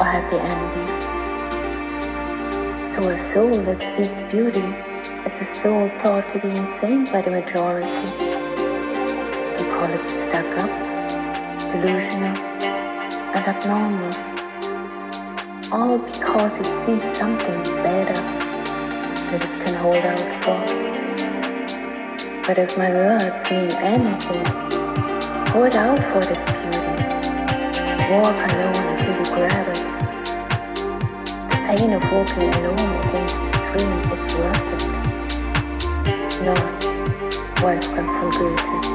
or happy endings. So a soul that sees beauty is a soul thought to be insane by the majority. They call it stuck up, delusional, and abnormal. All because it sees something better that it can hold out for. But if my words mean anything, hold out for that beauty. Walk alone until you grab it. The pain of walking alone against the stream is worth it. Not Wolfgang von Goethe.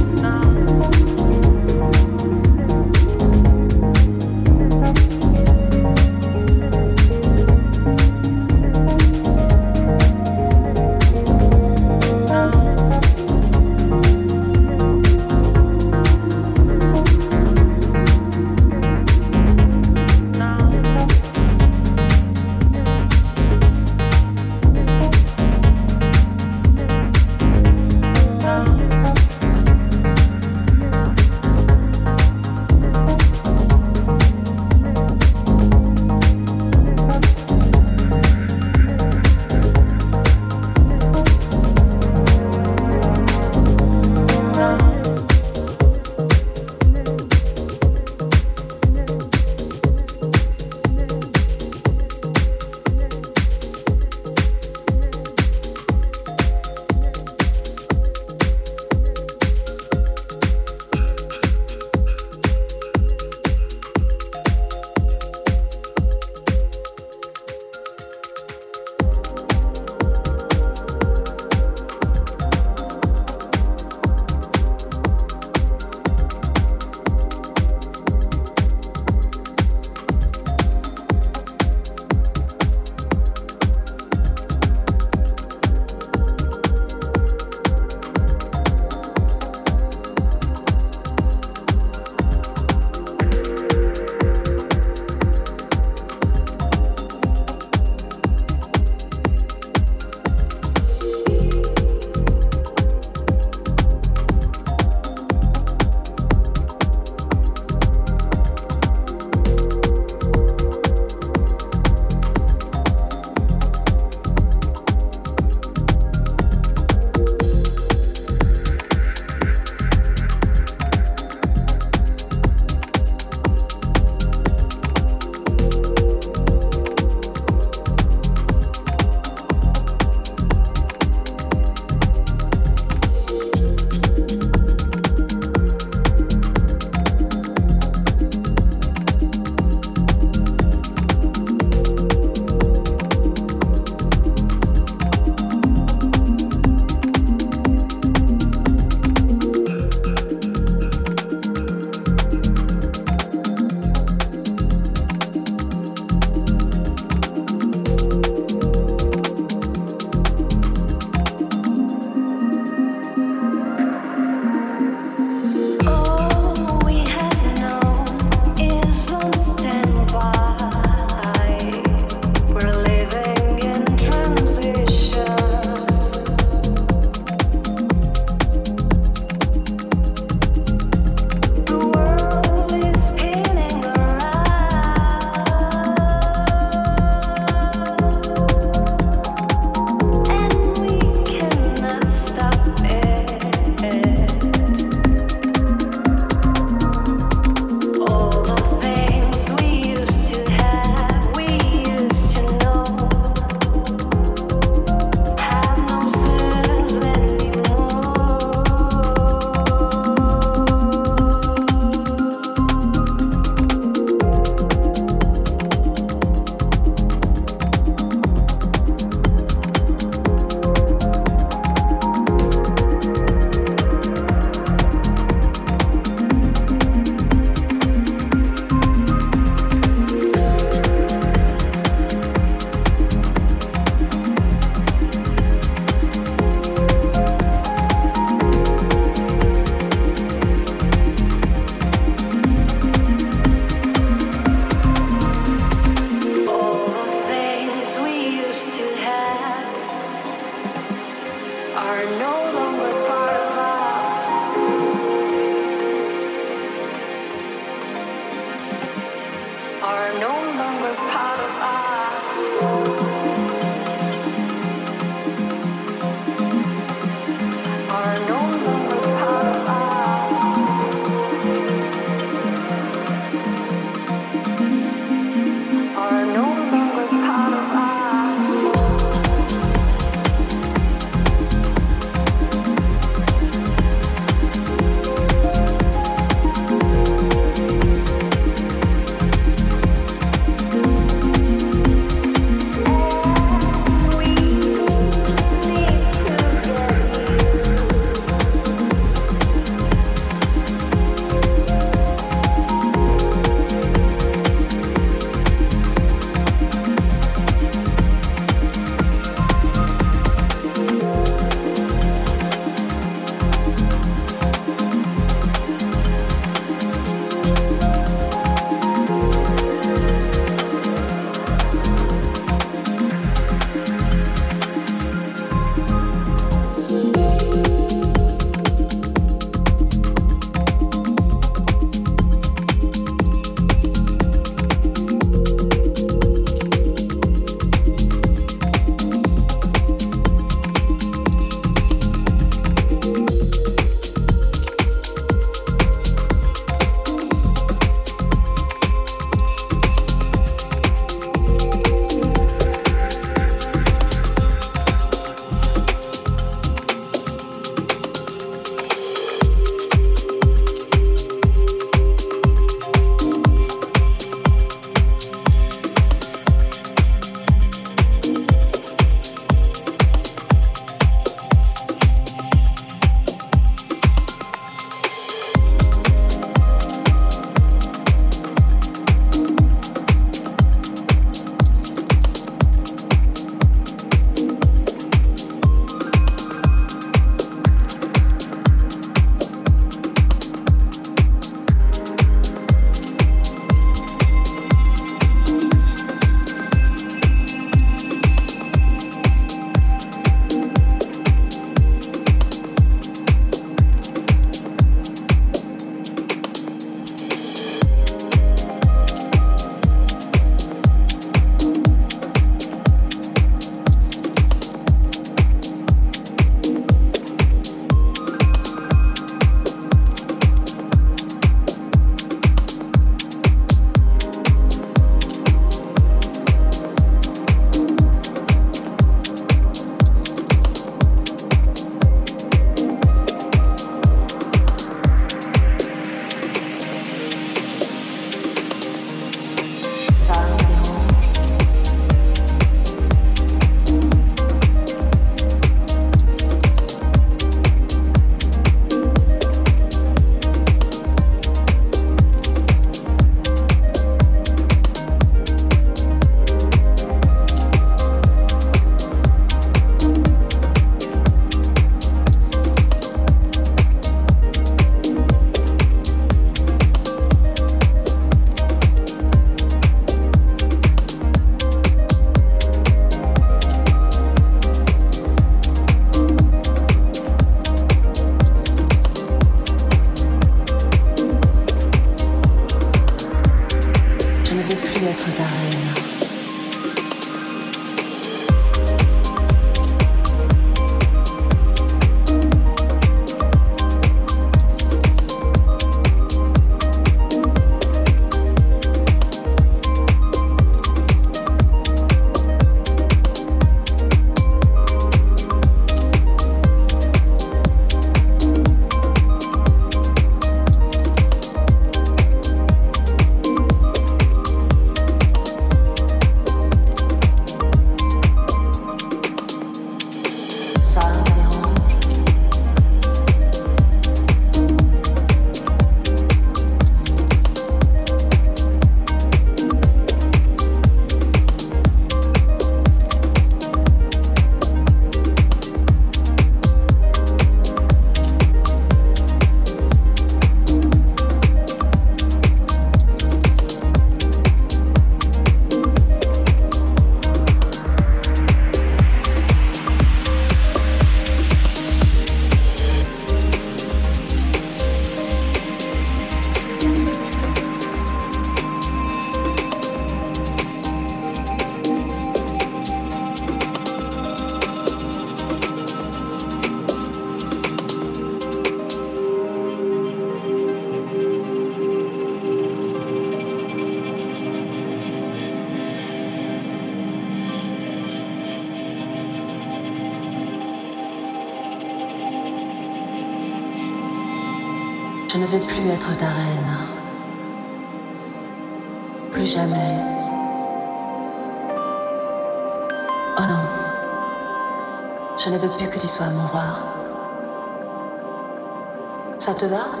Ça te